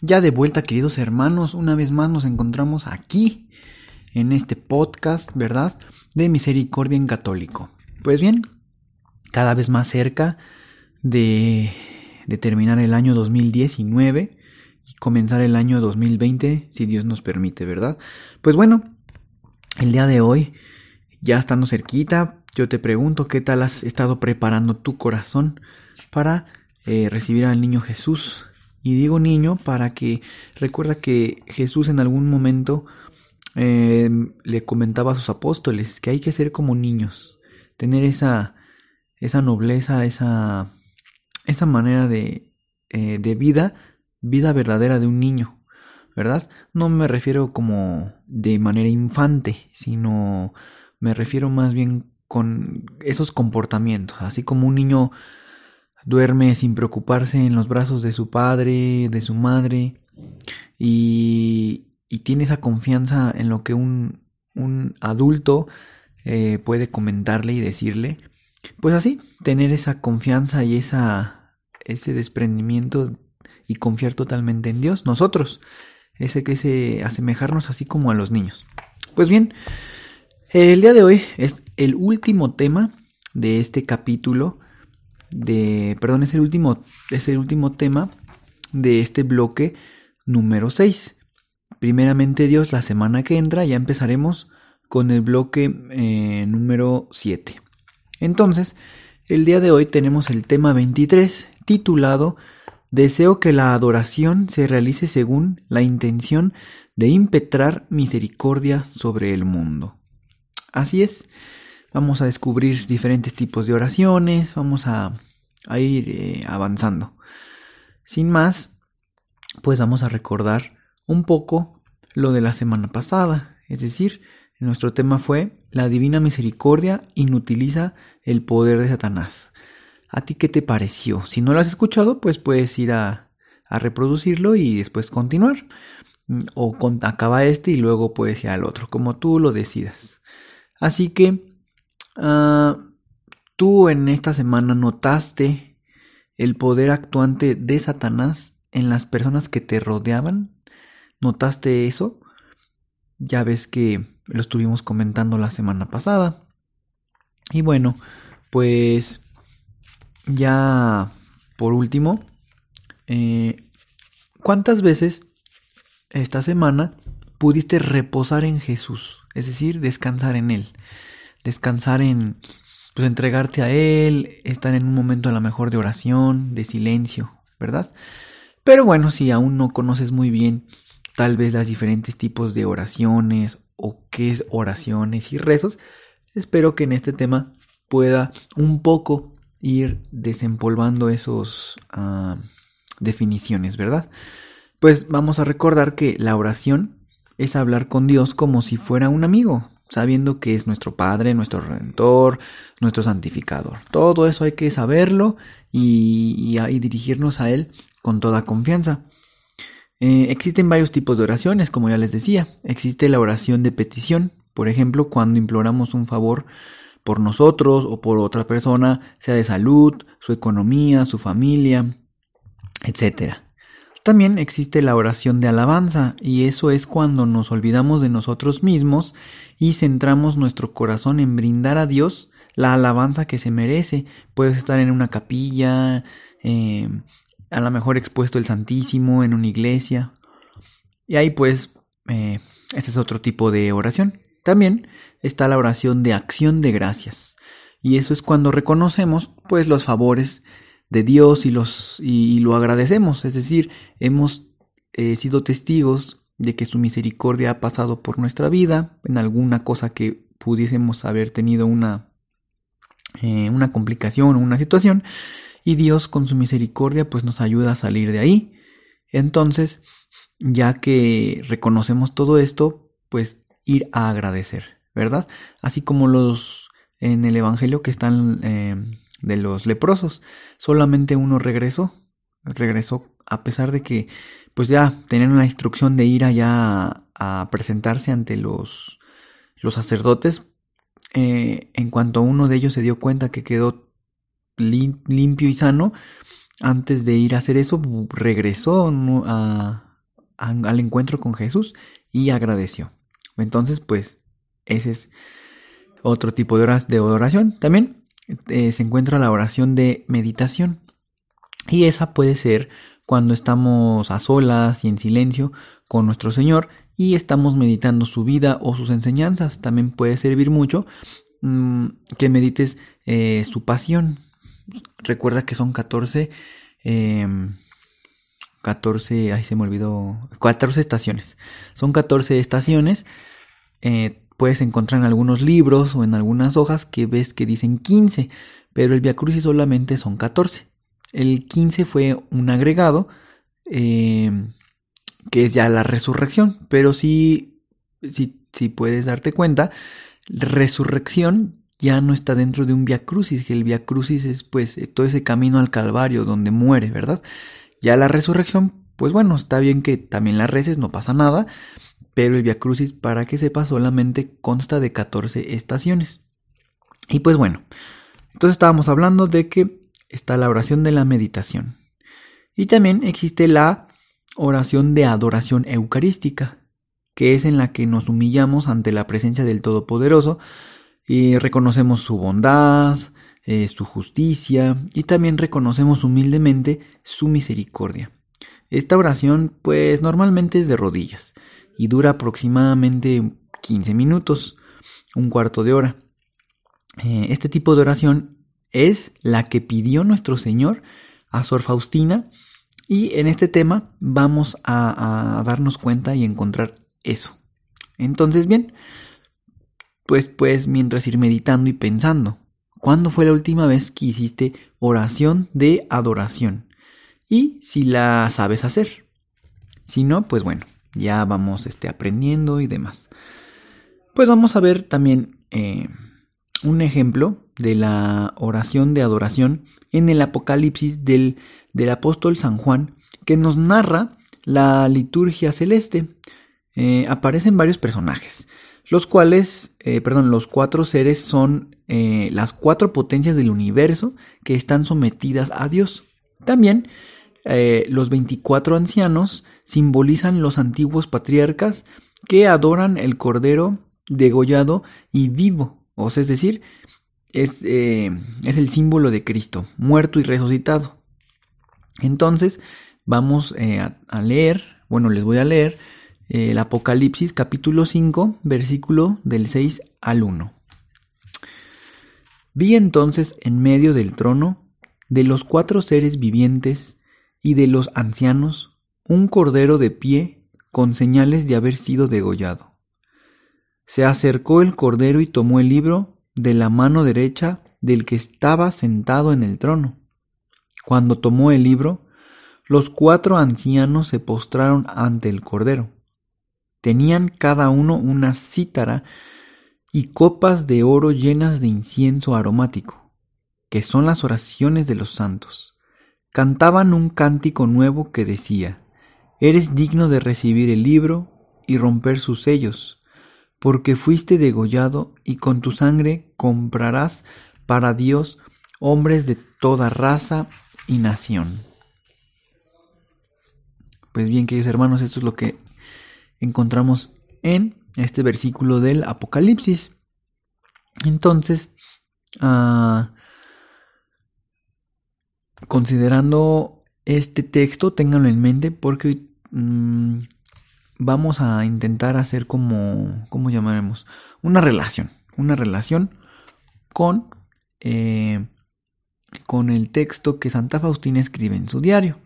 Ya de vuelta, queridos hermanos, una vez más nos encontramos aquí, en este podcast, ¿verdad? De Misericordia en Católico. Pues bien, cada vez más cerca de, de terminar el año 2019 y comenzar el año 2020, si Dios nos permite, ¿verdad? Pues bueno, el día de hoy, ya estando cerquita, yo te pregunto qué tal has estado preparando tu corazón para eh, recibir al niño Jesús y digo niño para que recuerda que Jesús en algún momento em, le comentaba a sus apóstoles que hay que ser como niños, tener esa, esa nobleza, esa, esa manera de, eh, de vida, vida verdadera de un niño, ¿verdad? No me refiero como de manera infante, sino me refiero más bien con esos comportamientos, así como un niño duerme sin preocuparse en los brazos de su padre, de su madre, y, tiene esa confianza en lo que un, un adulto eh, puede comentarle y decirle. Pues así, tener esa confianza y esa, ese desprendimiento y confiar totalmente en Dios, nosotros, ese que se asemejarnos así como a los niños. Pues bien, el día de hoy es el último tema de este capítulo de, perdón, es el último, es el último tema de este bloque número 6. Primeramente Dios, la semana que entra ya empezaremos con el bloque eh, número 7. Entonces, el día de hoy tenemos el tema 23 titulado Deseo que la adoración se realice según la intención de impetrar misericordia sobre el mundo. Así es, vamos a descubrir diferentes tipos de oraciones, vamos a, ir eh, avanzando. Sin más, pues vamos a recordar un poco lo de la semana pasada, es decir, nuestro tema fue la divina misericordia inutiliza el poder de Satanás. ¿A ti qué te pareció? Si no lo has escuchado, pues puedes ir a, a reproducirlo y después continuar. O acaba este y luego puedes ir al otro, como tú lo decidas. Así que Ah, ¿Tú en esta semana notaste el poder actuante de Satanás en las personas que te rodeaban? ¿Notaste eso? Ya ves que lo estuvimos comentando la semana pasada. Y bueno, pues ya por último, eh, ¿cuántas veces esta semana pudiste reposar en Jesús? Es decir, descansar en Él descansar en pues entregarte a él, estar en un momento a lo mejor de oración, de silencio, ¿verdad? Pero bueno, si aún no conoces muy bien tal vez las diferentes tipos de oraciones o qué es oraciones y rezos, espero que en este tema pueda un poco ir desempolvando esos ah, definiciones, ¿verdad? Pues vamos a recordar que la oración es hablar con Dios como si fuera un amigo, sabiendo que es nuestro Padre, nuestro Redentor, nuestro Santificador. Todo eso hay que saberlo y, dirigirnos a Él con toda confianza. Eh, existen varios tipos de oraciones, como ya les decía. Existe la oración de petición, por ejemplo, cuando imploramos un favor por nosotros o por otra persona, sea de salud, su economía, su familia, etcétera. También existe la oración de alabanza, y eso es cuando nos olvidamos de nosotros mismos y centramos nuestro corazón en brindar a Dios la alabanza que se merece. Puedes estar en una capilla, eh, a lo mejor expuesto el Santísimo, en una iglesia. Y ahí pues, eh, este es otro tipo de oración. También está la oración de acción de gracias. Y eso es cuando reconocemos pues los favores de Dios y, los, y, lo agradecemos. Es decir, hemos eh, sido testigos de que su misericordia ha pasado por nuestra vida en alguna cosa que pudiésemos haber tenido una, eh, una complicación o una situación y Dios con su misericordia pues nos ayuda a salir de ahí Entonces, ya que reconocemos todo esto, pues ir a agradecer, ¿verdad? Así como los en el Evangelio que están eh, de los leprosos, solamente uno regresó, regresó a pesar de que pues ya tenían la instrucción de ir allá a, presentarse ante los, los sacerdotes, eh, en cuanto uno de ellos se dio cuenta que quedó limpio y sano, antes de ir a hacer eso, regresó al encuentro con Jesús y agradeció. Entonces, pues, ese es otro tipo de oración. También eh, se encuentra la oración de meditación. Y esa puede ser cuando estamos a solas y en silencio con nuestro Señor y estamos meditando su vida o sus enseñanzas. También puede servir mucho mm, que medites eh, su pasión. Recuerda que son 14, 14, em, ay se me olvidó, 14 estaciones. Son 14 estaciones. Eh, puedes encontrar en algunos libros o en algunas hojas que ves que dicen 15, pero el Via Crucis solamente son 14. El 15 fue un agregado em, que es ya la resurrección, pero si, si, si puedes darte cuenta, resurrección ya no está dentro de un Via Crucis, que el Via Crucis es pues todo ese camino al Calvario donde muere, ¿verdad? Ya la resurrección, pues bueno, está bien que también la reces, no pasa nada, pero el Via Crucis, para que sepa, solamente consta de 14 estaciones. Y pues bueno, entonces estábamos hablando de que está la oración de la meditación. Y también existe la oración de adoración eucarística, que es en la que nos humillamos ante la presencia del Todopoderoso y reconocemos su bondad, eh, su justicia y también reconocemos humildemente su misericordia. Esta oración pues normalmente es de rodillas y dura aproximadamente 15 minutos, un cuarto de hora. Eh, este tipo de oración es la que pidió nuestro Señor a Sor Faustina y en este tema vamos a, darnos cuenta y encontrar eso. Entonces bien, pues pues mientras ir meditando y pensando, ¿cuándo fue la última vez que hiciste oración de adoración? Y si la sabes hacer. Si no, pues bueno, ya vamos este, aprendiendo y demás. Pues vamos a ver también eh, un ejemplo de la oración de adoración en el Apocalipsis del, del apóstol San Juan, que nos narra la liturgia celeste. Eh, aparecen varios personajes los cuales, eh, perdón, los cuatro seres son las cuatro potencias del universo que están sometidas a Dios. También eh, los 24 ancianos simbolizan los antiguos patriarcas que adoran el cordero degollado y vivo, o sea, es decir, es, es el símbolo de Cristo, muerto y resucitado. Entonces, vamos a leer, bueno, les voy a leer el Apocalipsis capítulo 5, versículo del 6 al 1. Vi entonces en medio del trono, de los cuatro seres vivientes y de los ancianos, un cordero de pie con señales de haber sido degollado. Se acercó el cordero y tomó el libro de la mano derecha del que estaba sentado en el trono. Cuando tomó el libro, los cuatro ancianos se postraron ante el cordero Tenían cada uno una cítara y copas de oro llenas de incienso aromático, que son las oraciones de los santos. Cantaban un cántico nuevo que decía, Eres digno de recibir el libro y romper sus sellos, porque fuiste degollado y con tu sangre comprarás para Dios hombres de toda raza y nación. Pues bien, queridos hermanos, esto es lo que encontramos en este versículo del Apocalipsis. Entonces, ah, considerando este texto, ténganlo en mente porque mm, vamos a intentar hacer como, ¿cómo llamaremos? Una relación, una relación con, eh, con el texto que Santa Faustina escribe en su diario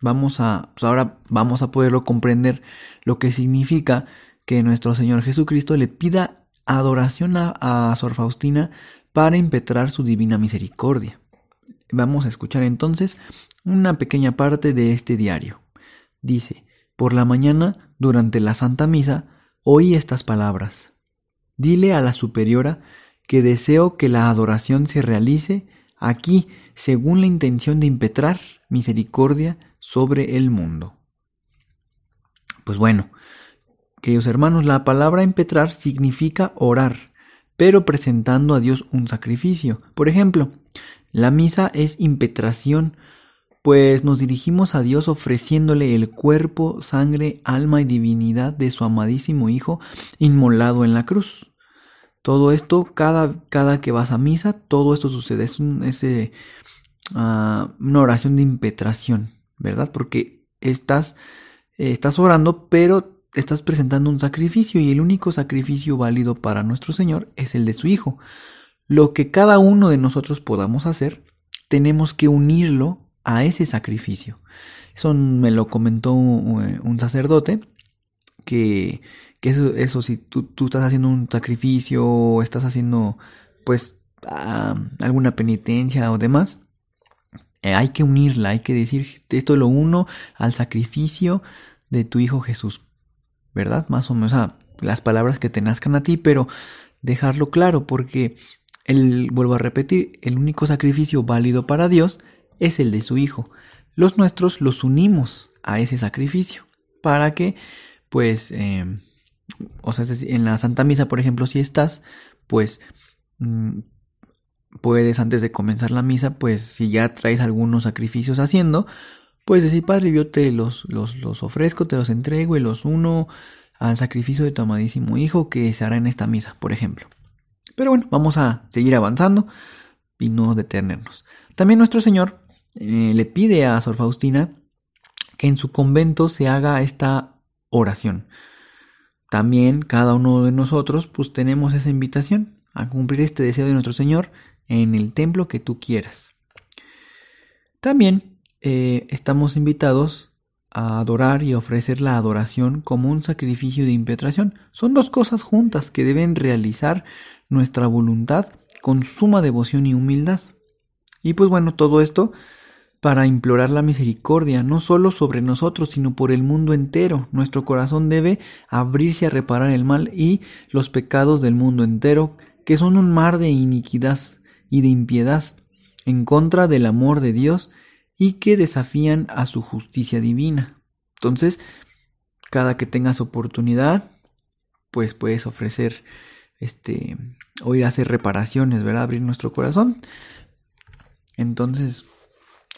vamos a, pues ahora vamos a poderlo comprender lo que significa que nuestro Señor Jesucristo le pida adoración a, Sor Faustina para impetrar su divina misericordia. Vamos a escuchar entonces una pequeña parte de este diario. dice, por la mañana, durante la Santa Misa, oí estas palabras. Dile a la superiora que deseo que la adoración se realice aquí según la intención de impetrar misericordia sobre el mundo. Pues bueno, queridos hermanos, la palabra impetrar significa orar, pero presentando a Dios un sacrificio. Por ejemplo, la misa es impetración, pues nos dirigimos a Dios ofreciéndole el cuerpo, sangre, alma y divinidad de su amadísimo Hijo inmolado en la cruz. Todo esto, cada, cada que vas a misa, todo esto sucede. Es, un, ah, una oración de impetración, ¿verdad? Porque estás, estás orando, pero estás presentando un sacrificio y el único sacrificio válido para nuestro Señor es el de su Hijo. Lo que cada uno de nosotros podamos hacer, tenemos que unirlo a ese sacrificio. Eso me lo comentó un sacerdote, que, eso, eso, si tú, tú, estás haciendo un sacrificio o estás haciendo pues alguna penitencia o demás, eh, hay que unirla, hay que decir, esto lo uno al sacrificio de tu Hijo Jesús, ¿verdad? Más o menos, las palabras que te nazcan a ti, pero dejarlo claro, porque el, vuelvo a repetir, el único sacrificio válido para Dios es el de su Hijo. Los nuestros los unimos a ese sacrificio para que, pues, eh, o sea, en la Santa Misa, por ejemplo, si estás, pues, mm, puedes antes de comenzar la misa, pues, si ya traes algunos sacrificios haciendo, pues decir, Padre, yo te los, los, los ofrezco, te los entrego y los uno al sacrificio de tu amadísimo Hijo que se hará en esta misa, por ejemplo. Pero bueno, vamos a seguir avanzando y no detenernos. También nuestro Señor eh, le pide a Sor Faustina que en su convento se haga esta oración. También cada uno de nosotros pues tenemos esa invitación a cumplir este deseo de nuestro Señor en el templo que tú quieras. También eh, estamos invitados a adorar y ofrecer la adoración como un sacrificio de impetración. Son dos cosas juntas que deben realizar nuestra voluntad con suma devoción y humildad. Y pues bueno, todo esto para implorar la misericordia, no solo sobre nosotros, sino por el mundo entero. Nuestro corazón debe abrirse a reparar el mal y los pecados del mundo entero, que son un mar de iniquidad y de impiedad, en contra del amor de Dios y que desafían a su justicia divina. Entonces, cada que tengas oportunidad, pues puedes ofrecer este o ir a hacer reparaciones, ¿verdad? Abrir nuestro corazón. Entonces,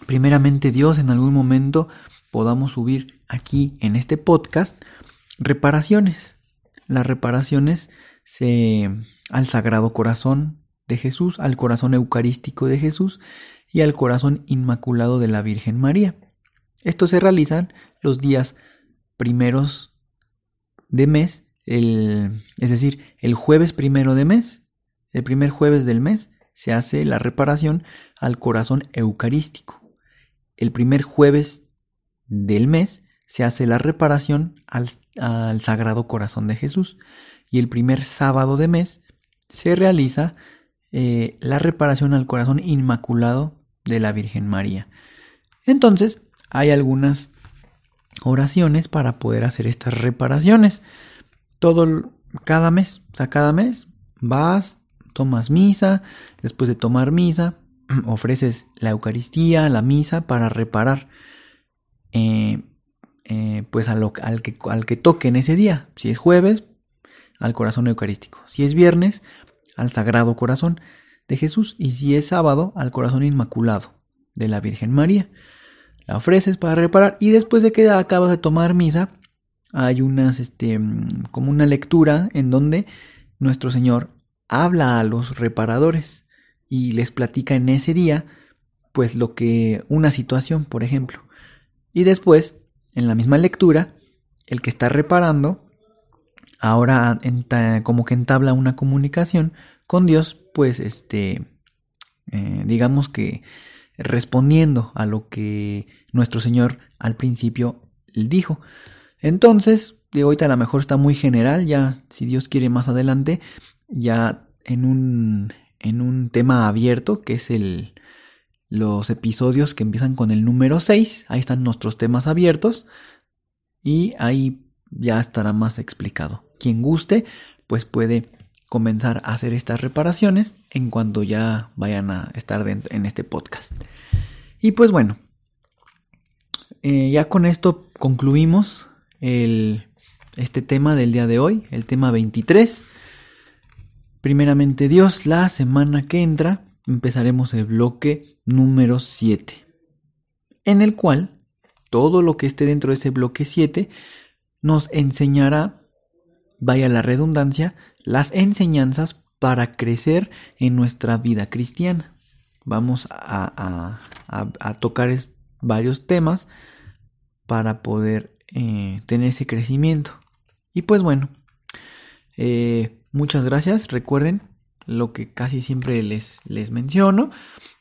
primeramente Dios en algún momento podamos subir aquí en este podcast reparaciones. Las reparaciones se al Sagrado Corazón de Jesús, al corazón eucarístico de Jesús y al corazón inmaculado de la Virgen María. Estos se realizan los días primeros de mes, el, es decir, el jueves primero de mes, el primer jueves del mes, se hace la reparación al corazón eucarístico. El primer jueves del mes se hace la reparación al, Sagrado Corazón de Jesús. Y el primer sábado de mes se realiza eh, la reparación al corazón inmaculado de la Virgen María. Entonces, hay algunas oraciones para poder hacer estas reparaciones. Todo cada mes, o sea, cada mes vas, tomas misa, después de tomar misa, ofreces la Eucaristía, la misa para reparar eh, eh, pues al, que, al que toque en ese día. Si es jueves, al corazón eucarístico. Si es viernes, al Sagrado Corazón de Jesús. Y si es sábado, al corazón inmaculado de la Virgen María. La ofreces para reparar y después de que acabas de tomar misa, hay unas, este, como una lectura en donde nuestro Señor habla a los reparadores y les platica en ese día, pues lo que una situación, por ejemplo. Y después, en la misma lectura, el que está reparando, ahora como que entabla una comunicación con Dios, pues este, eh, digamos que respondiendo a lo que nuestro Señor al principio dijo. Entonces, de ahorita a lo mejor está muy general, ya si Dios quiere más adelante, ya en un en un tema abierto que es el los episodios que empiezan con el número 6, ahí están nuestros temas abiertos y ahí ya estará más explicado. Quien guste, pues puede comenzar a hacer estas reparaciones en cuanto ya vayan a estar en este podcast. Y pues bueno, eh, ya con esto concluimos el, este tema del día de hoy, el tema 23. Primeramente Dios, la semana que entra empezaremos el bloque número 7, en el cual todo lo que esté dentro de ese bloque 7 nos enseñará, vaya la redundancia, las enseñanzas para crecer en nuestra vida cristiana. Vamos a, tocar varios temas para poder eh, tener ese crecimiento. Y pues bueno, eh, muchas gracias. Recuerden lo que casi siempre les, les menciono.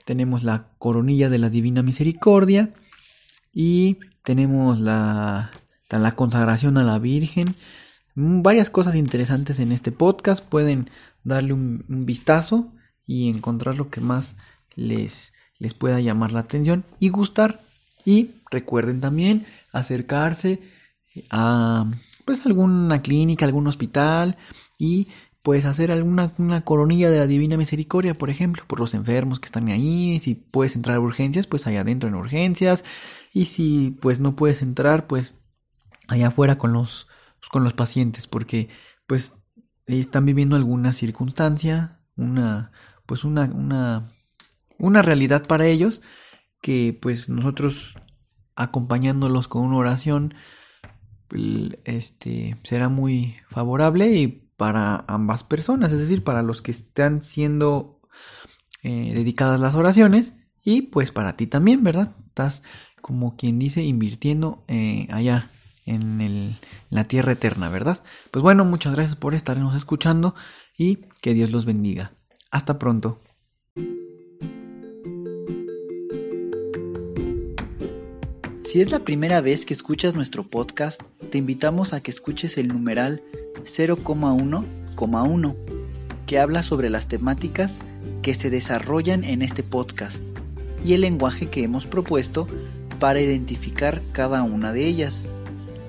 Tenemos la coronilla de la Divina Misericordia y tenemos la, la consagración a la Virgen. Mm, varias cosas interesantes en este podcast. Pueden darle un, vistazo y encontrar lo que más les, les pueda llamar la atención y gustar. Y recuerden también acercarse a pues alguna clínica, algún hospital y pues hacer alguna una coronilla de la Divina Misericordia, por ejemplo, por los enfermos que están ahí, si puedes entrar a urgencias, pues allá adentro en urgencias, y si pues no puedes entrar, pues allá afuera con los con los pacientes, porque pues están viviendo alguna circunstancia, una pues una una una realidad para ellos que pues nosotros acompañándolos con una oración este será muy favorable y para ambas personas, es decir, para los que están siendo eh, dedicadas las oraciones y pues para ti también, ¿verdad? Estás como quien dice invirtiendo eh, allá en, la tierra eterna, ¿verdad? Pues bueno, muchas gracias por estarnos escuchando y que Dios los bendiga. Hasta pronto. Si es la primera vez que escuchas nuestro podcast, te invitamos a que escuches el numeral 0,1,1, que habla sobre las temáticas que se desarrollan en este podcast y el lenguaje que hemos propuesto para identificar cada una de ellas,